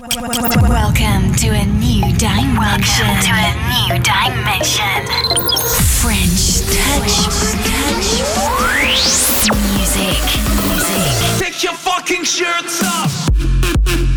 Welcome to a new dimension. Welcome to a new dimension. French touch, touch, music, music. Take your fucking shirts off.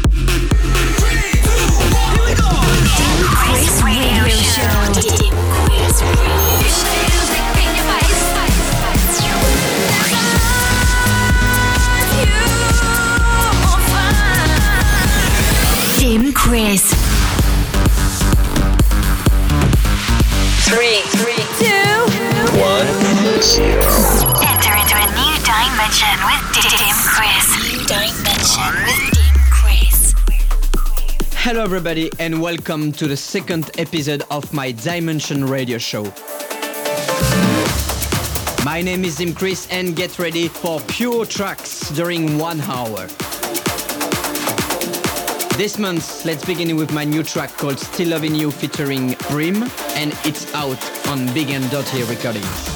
Enter into a new dimension with Dim Chris. New dimension with Dim Chris. Hello, everybody, and welcome to the second episode of my Dimension Radio Show. My name is Dim Chris, and get ready for pure tracks during one hour. This month, let's begin with my new track called Still Loving You featuring Bream, and it's out on Big and Dirty Recordings.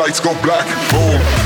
lights go black, boom.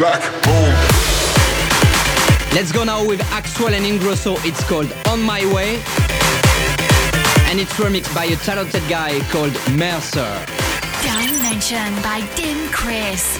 Black Let's go now with Axwell and Ingrosso. It's called On My Way. And it's remixed by a talented guy called Mercer. Dimension by Dim Chris.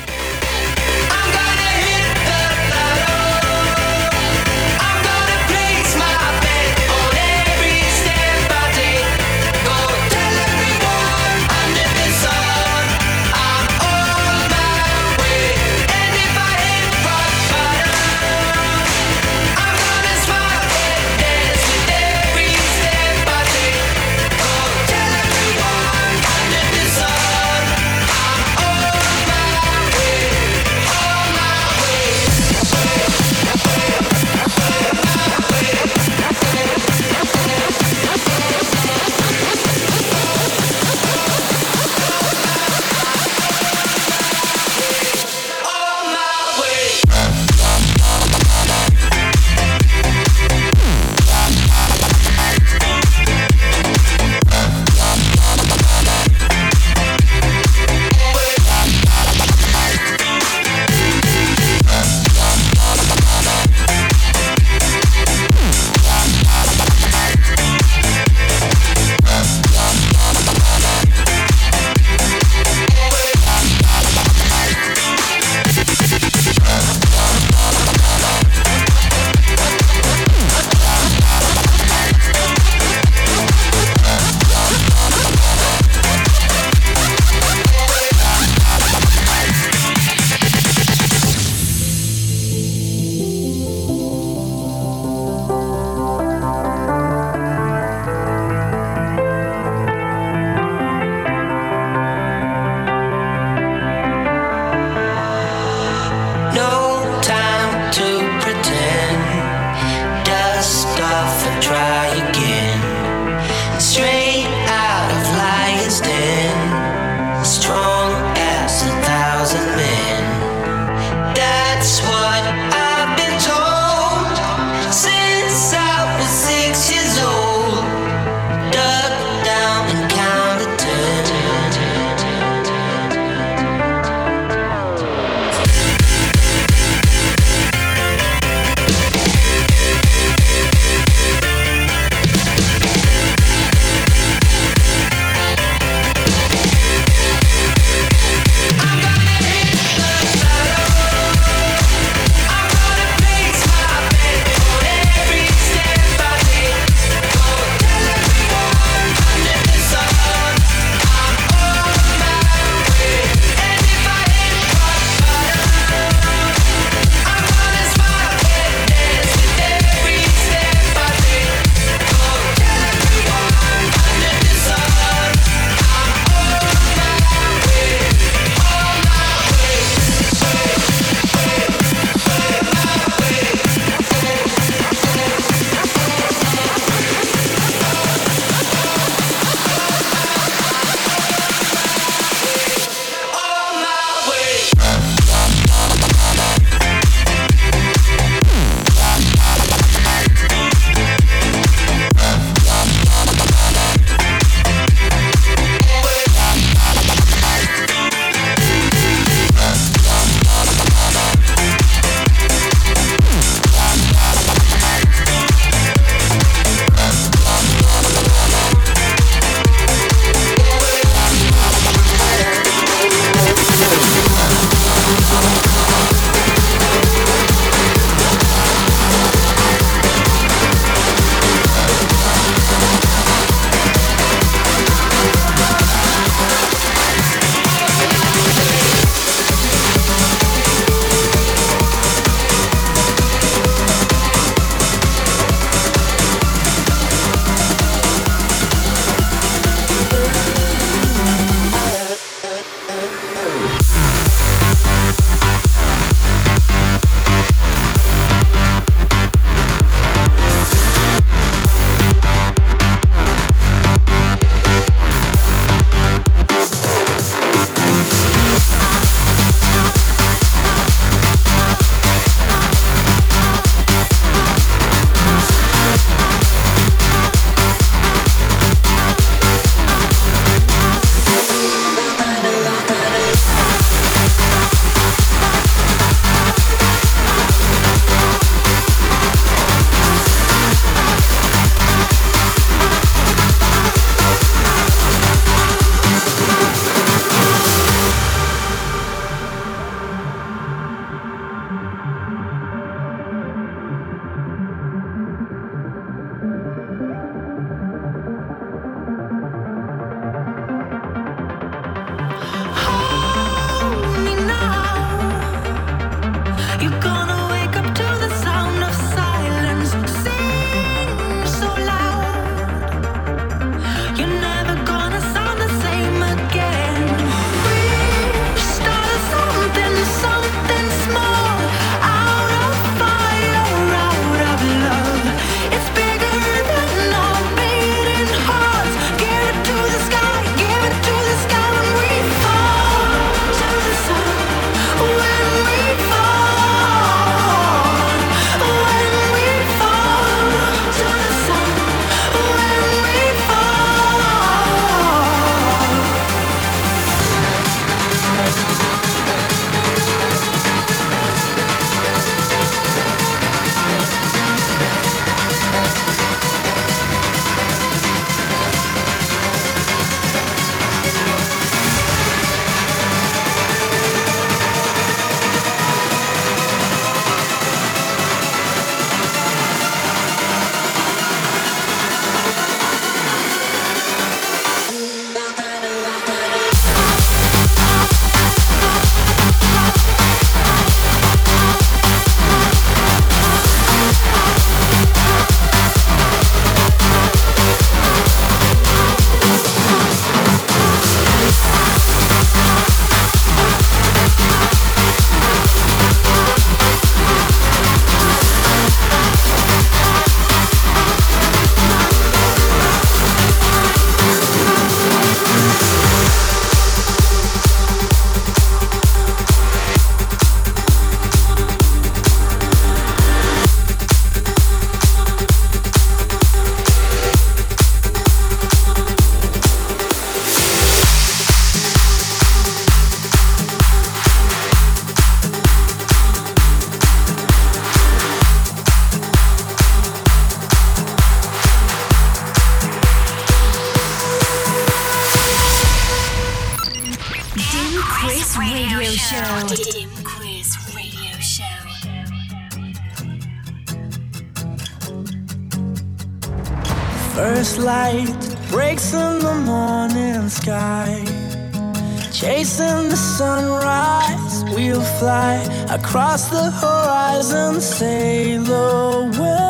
fly across the horizon, sail away.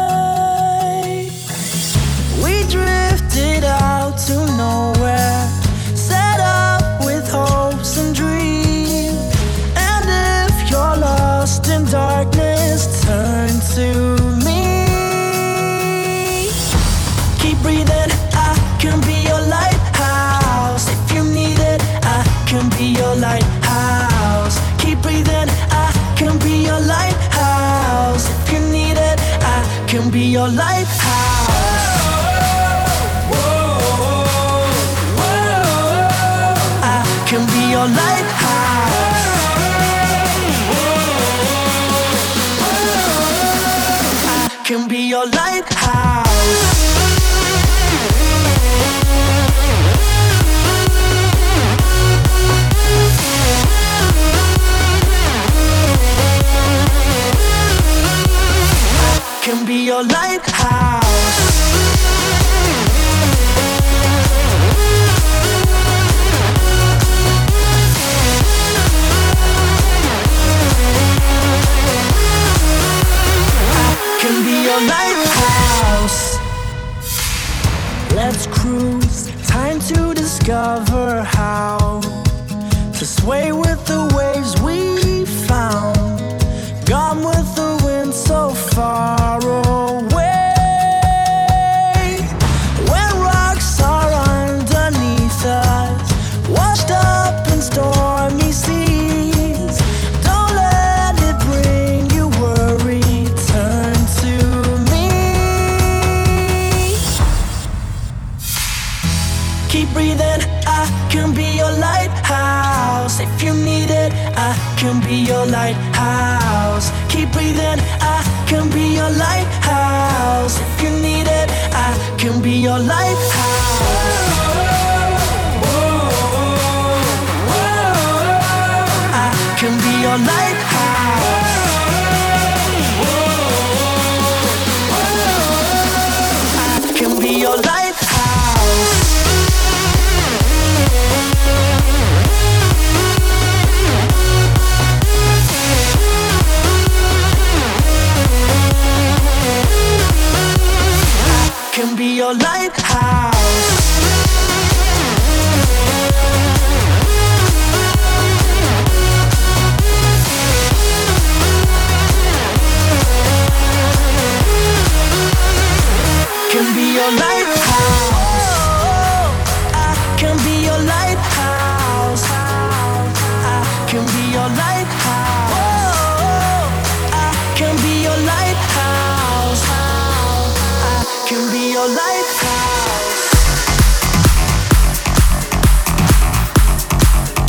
your life. can be your lighthouse. can be your lighthouse. Let's cruise, time to discover how to sway with the waves.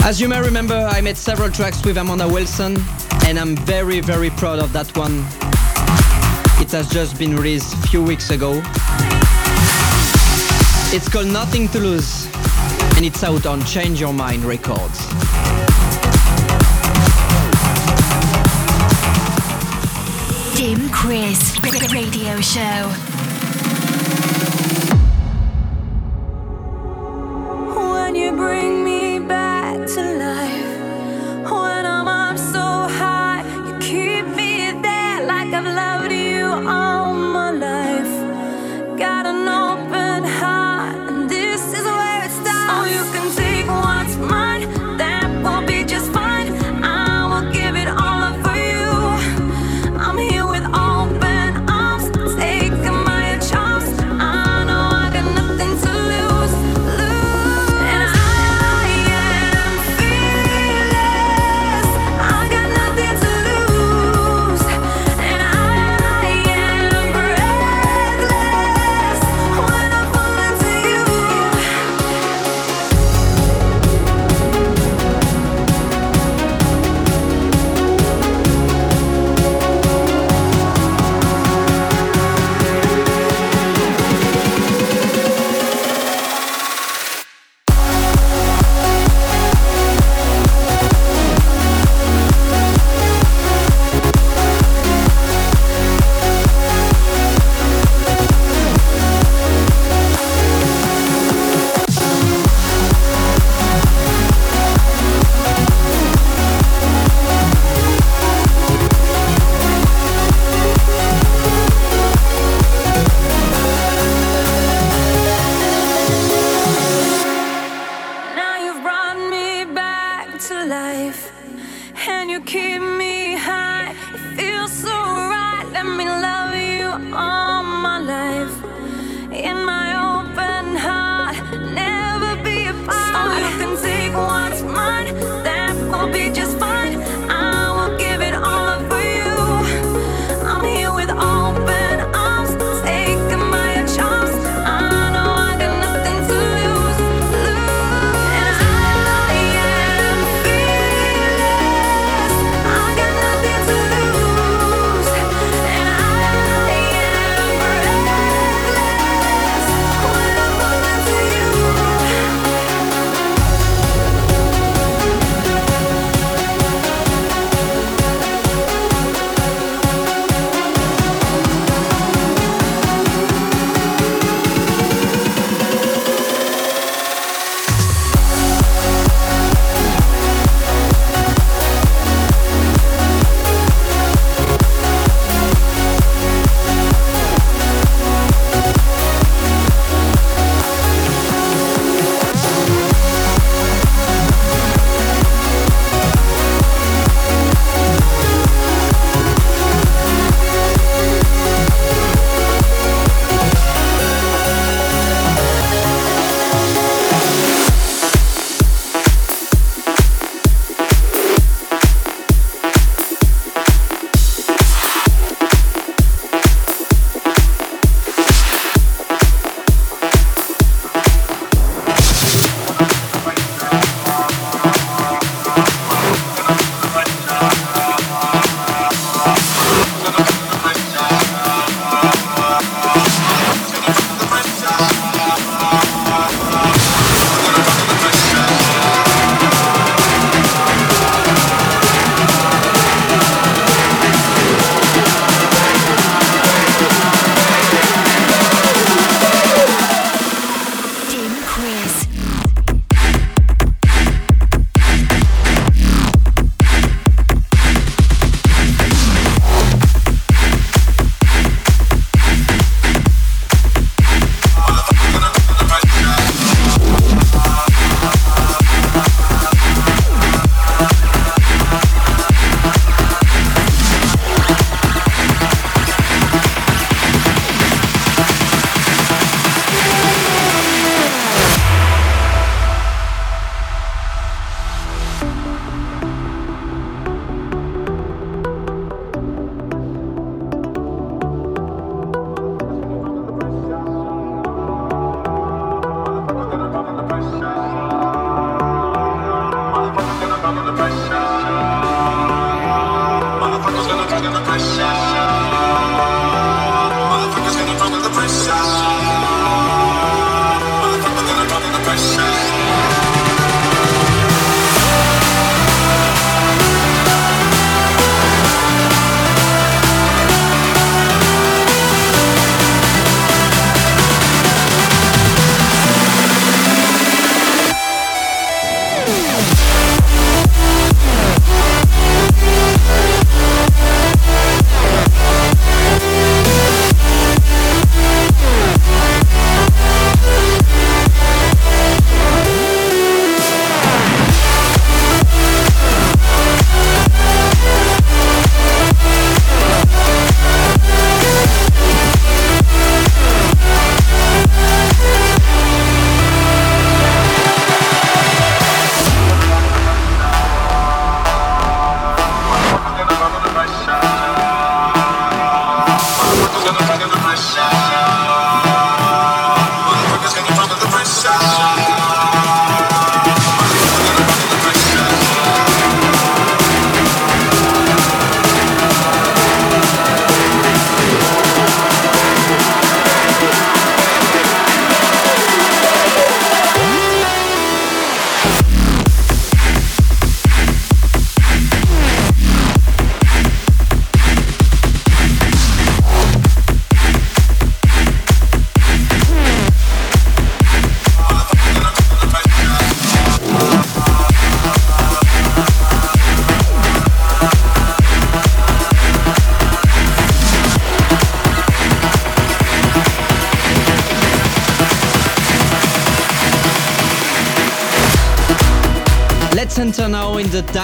As you may remember, I made several tracks with Amanda Wilson, and I'm very, very proud of that one. It has just been released a few weeks ago. It's called Nothing to Lose, and it's out on Change Your Mind Records. Chris Radio Show.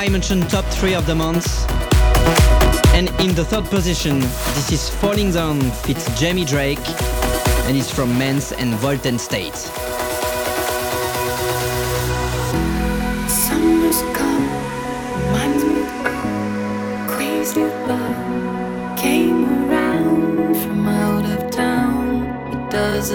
Dimension top 3 of the month. And in the third position, this is Falling Down fits Jamie Drake and it's from Manse and Volt & State. Summer's come, crazy love. Came around from out of town, it does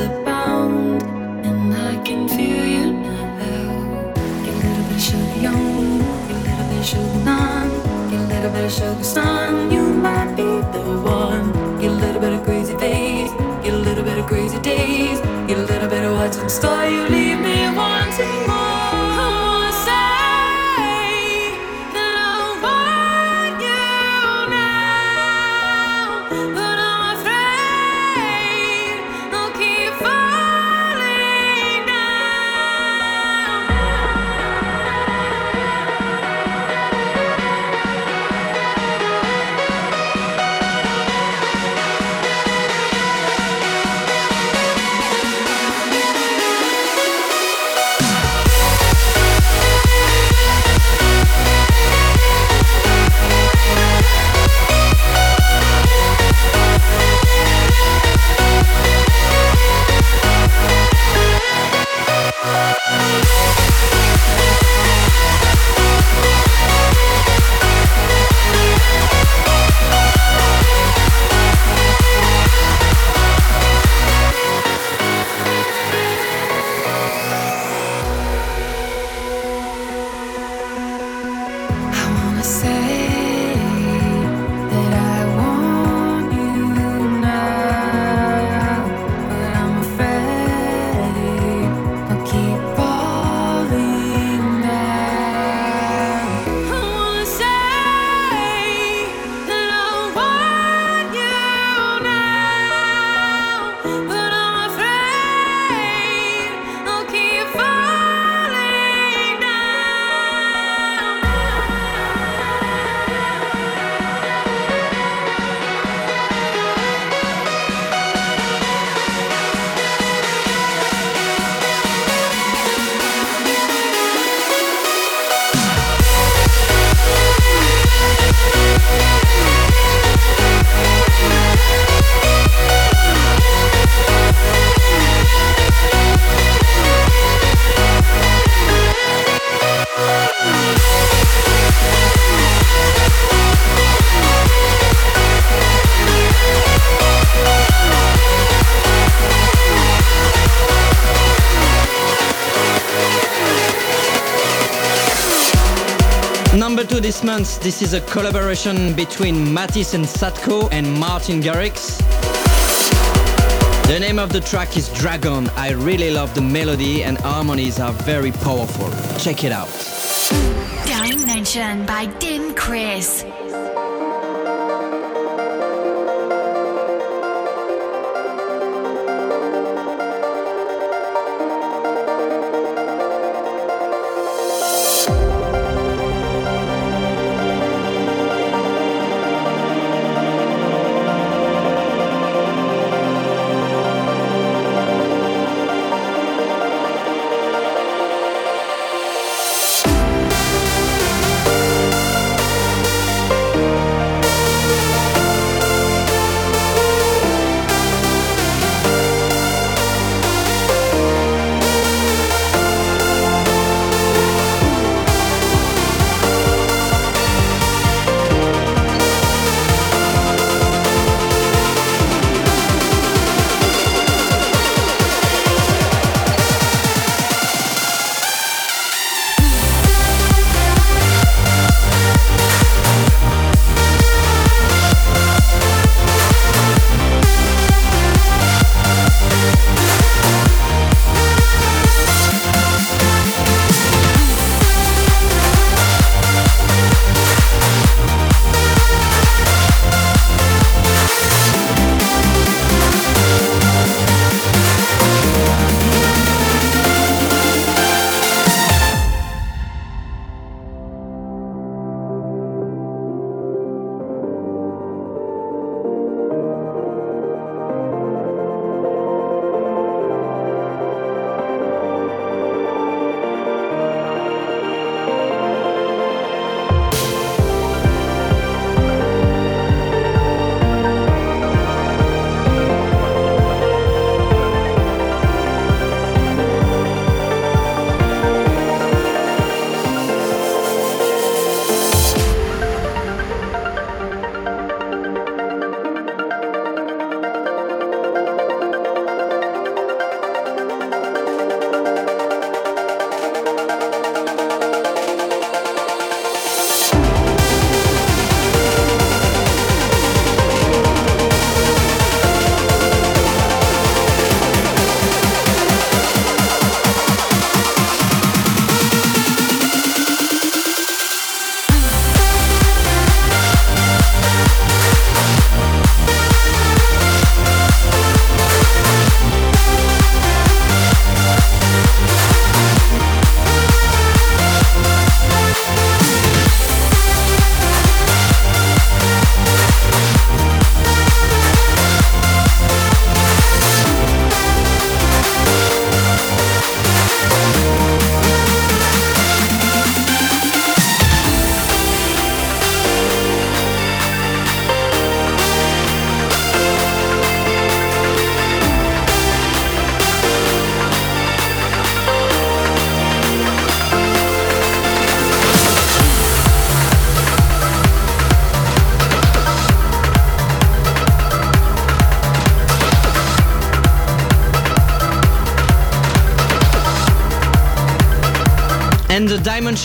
sugar sun. You might be the one. Get a little bit of crazy days, get a little bit of crazy days, get a little bit of what's in store. You leave me wanting more. This is a collaboration between Matisse and Sadko and Martin Garrix. The name of the track is Dragon. I really love the melody and harmonies are very powerful. Check it out. Dimension by Dim Chris.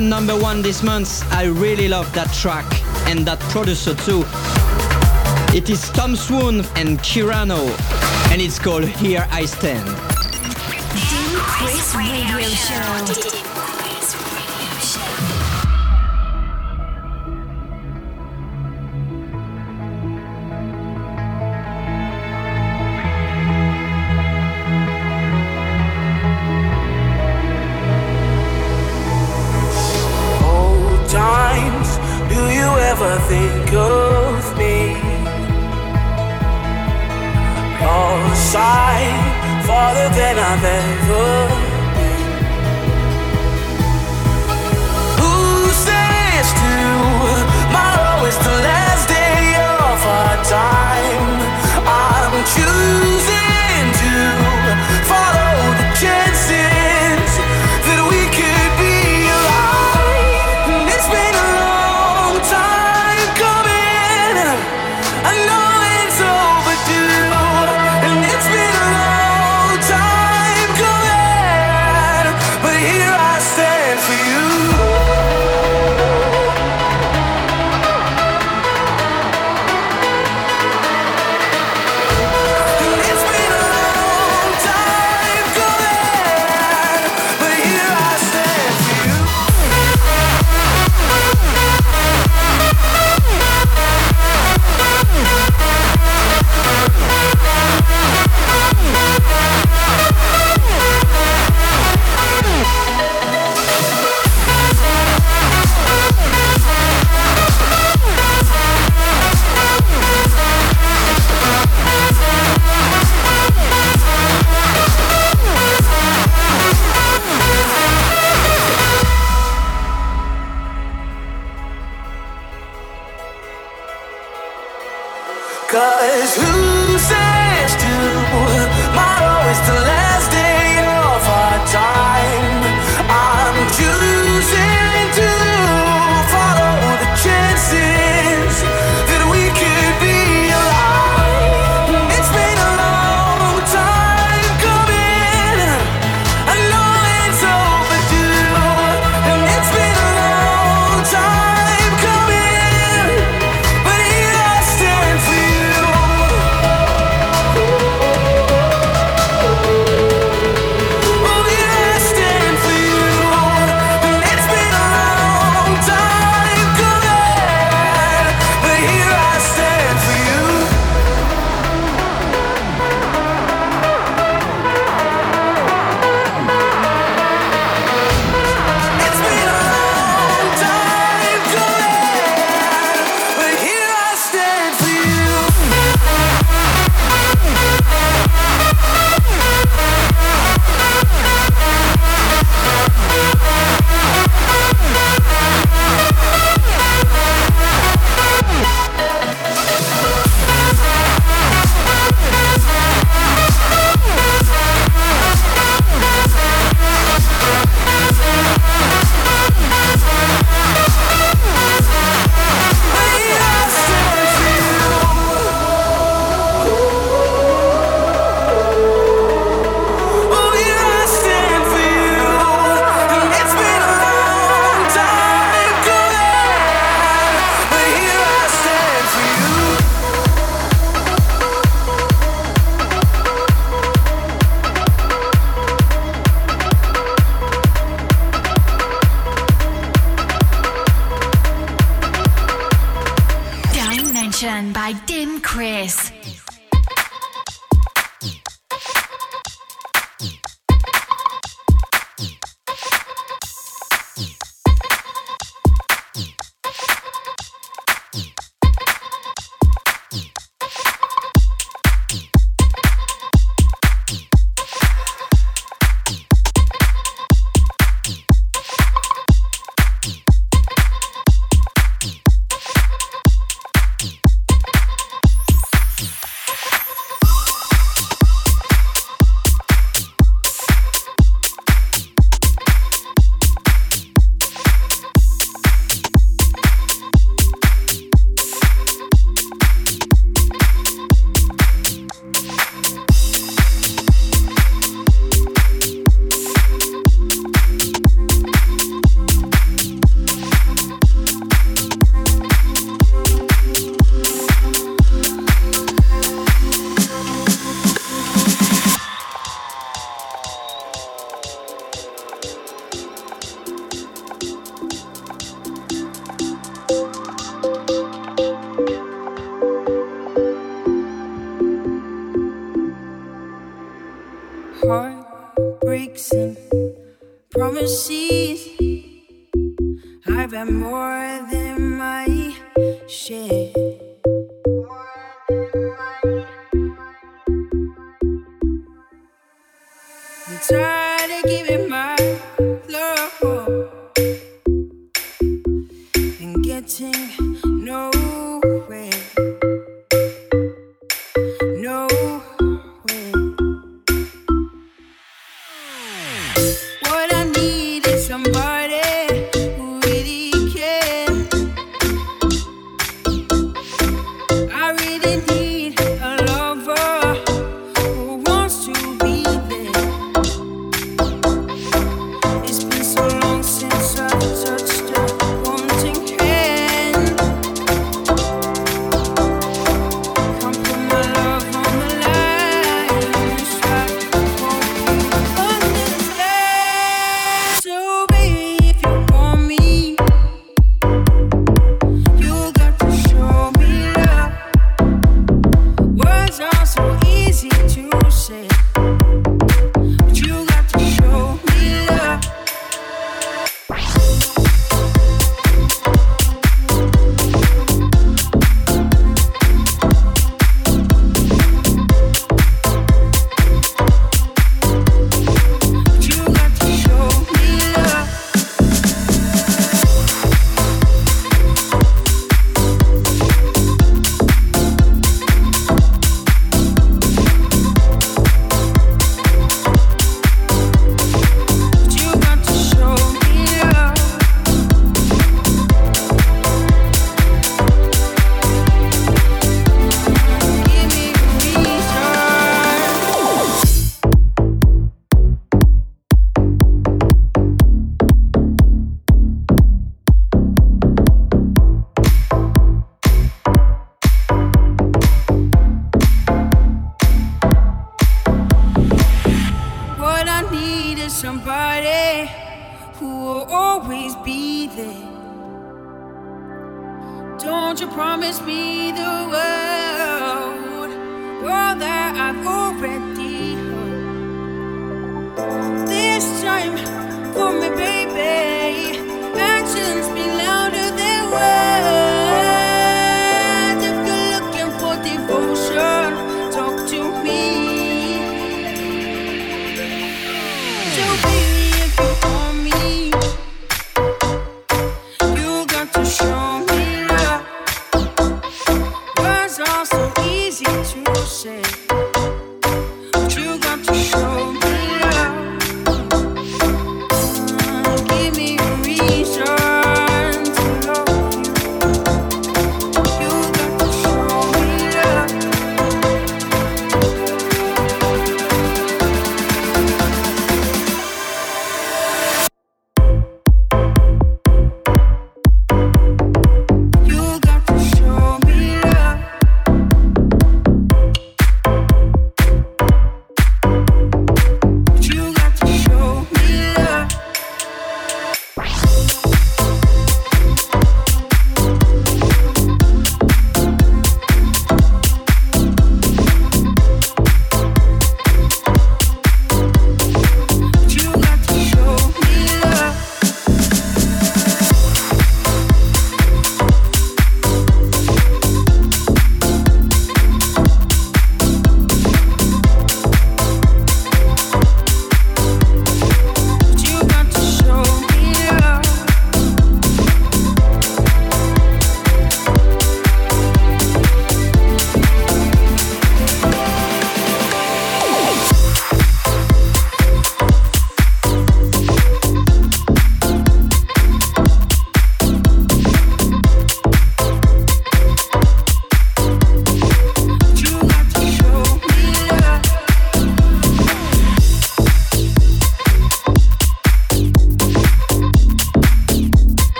number one this month. I really love that track and that producer too. It is Tom Swoon and Kerano, and it's called Here I Stand. think of me. You're a farther than I've ever been. Who says to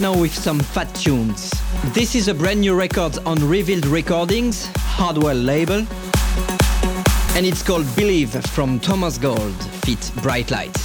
now with some fat tunes. This is a brand new record on Revealed Recordings, Hardwell label, and it's called Believe from Thomas Gold, feat Bright Light.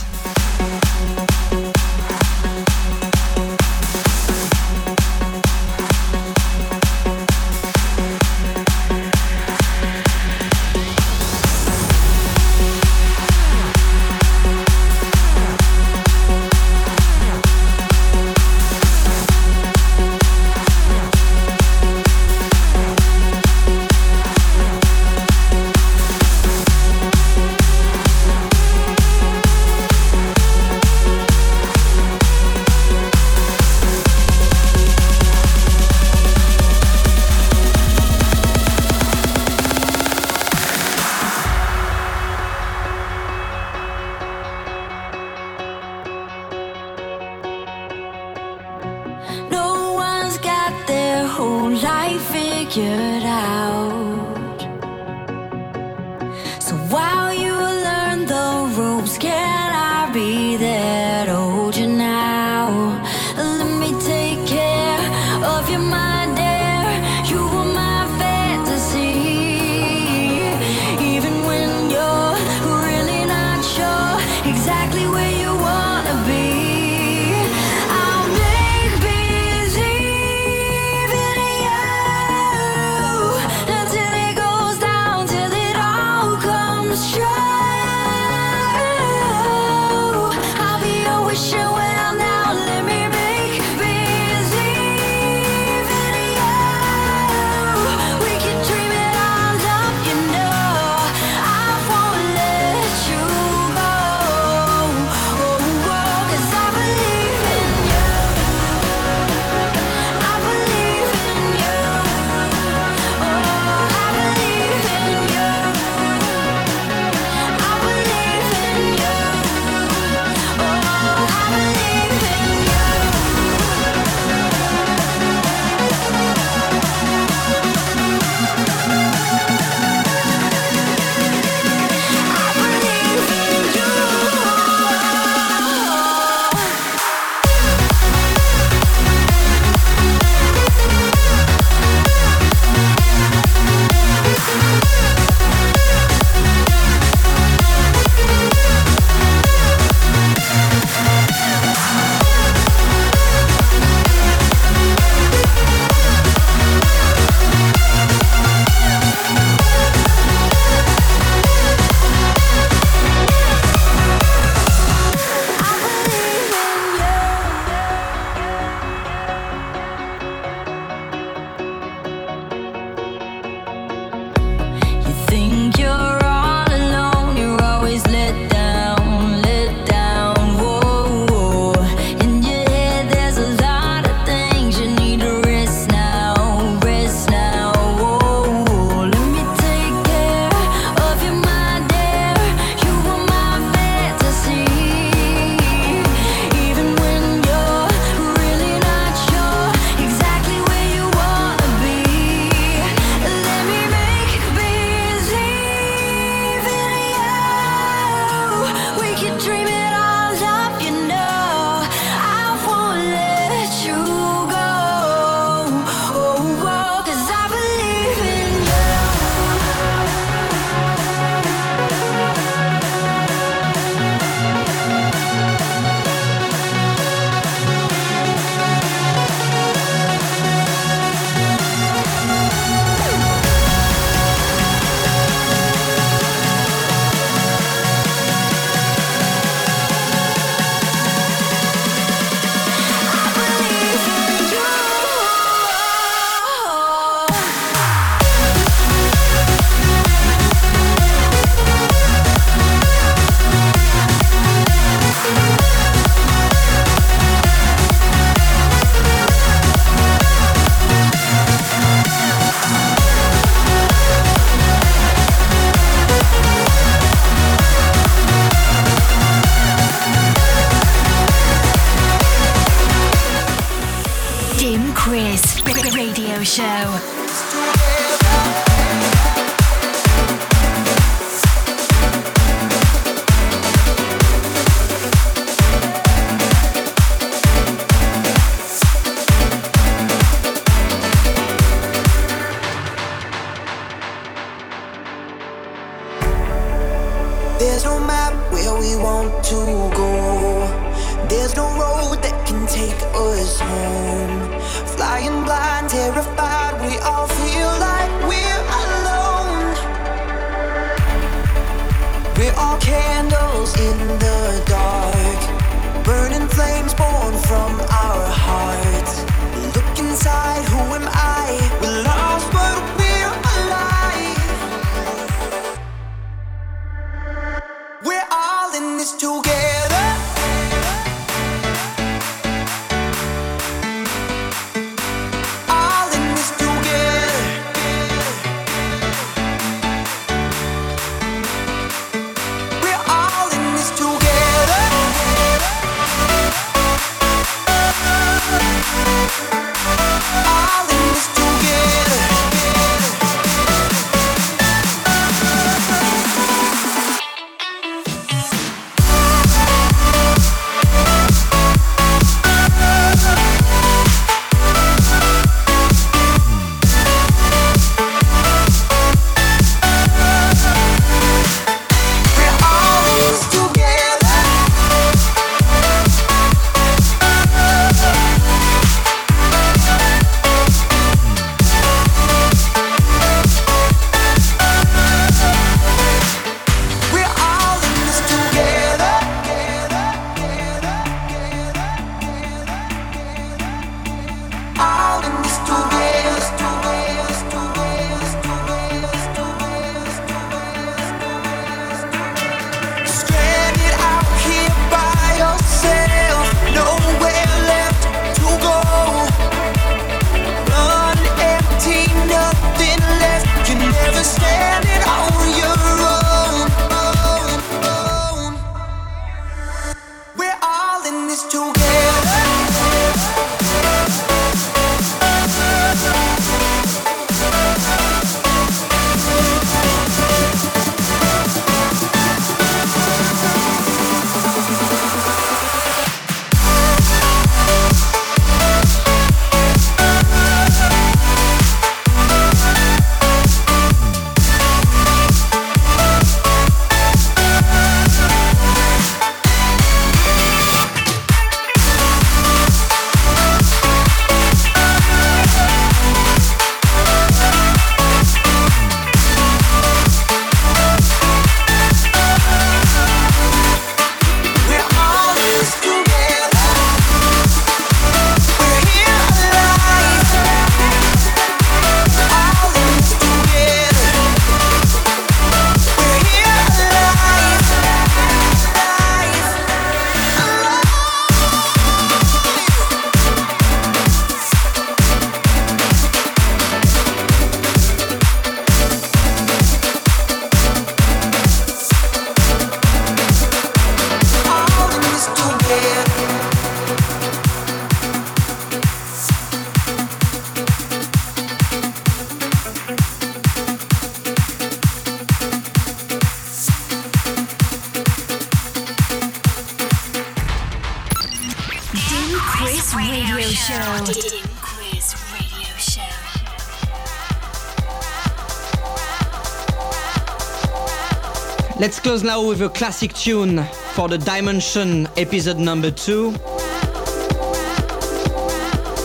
Now with a classic tune for the Dimension episode number two.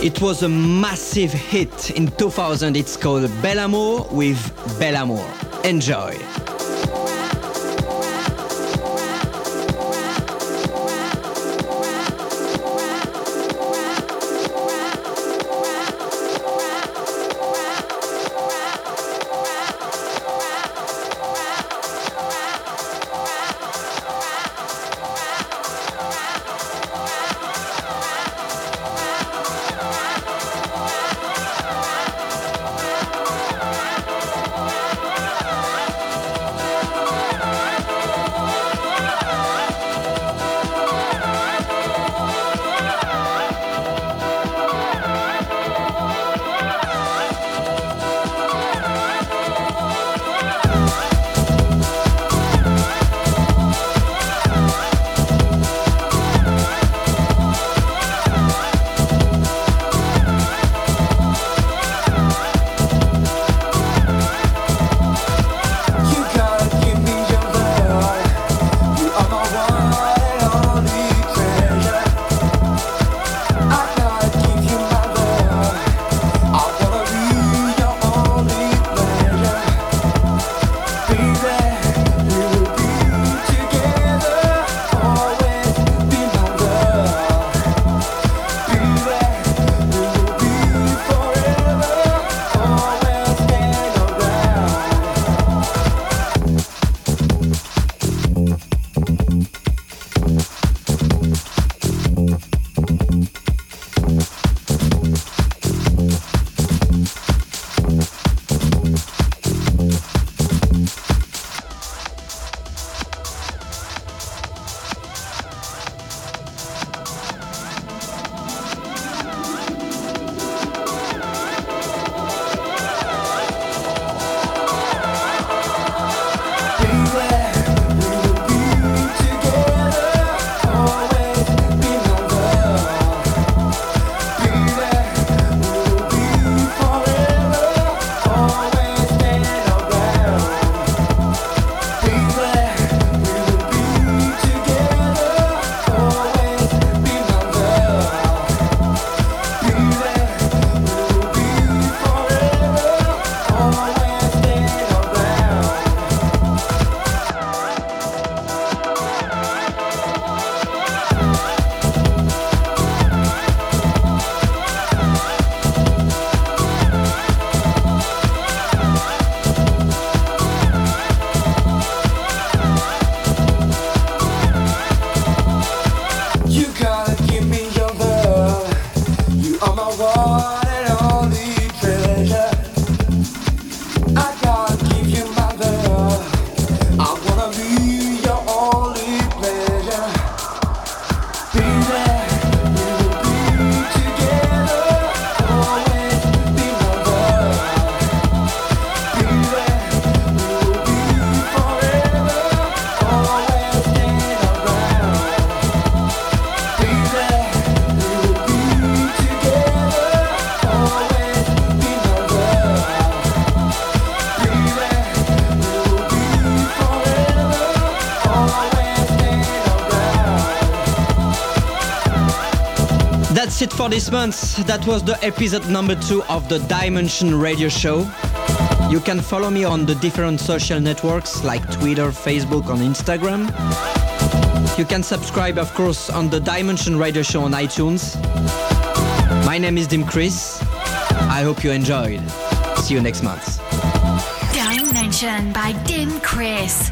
It was a massive hit in 2000. It's called Bel Amour with Bel Amour. Enjoy. For this month. That was the episode number two of the Dimension Radio Show. You can follow me on the different social networks like Twitter, Facebook, and Instagram. You can subscribe, of course, on the Dimension Radio Show on iTunes. My name is Dim Chris. I hope you enjoyed. See you next month. Dimension by Dim Chris.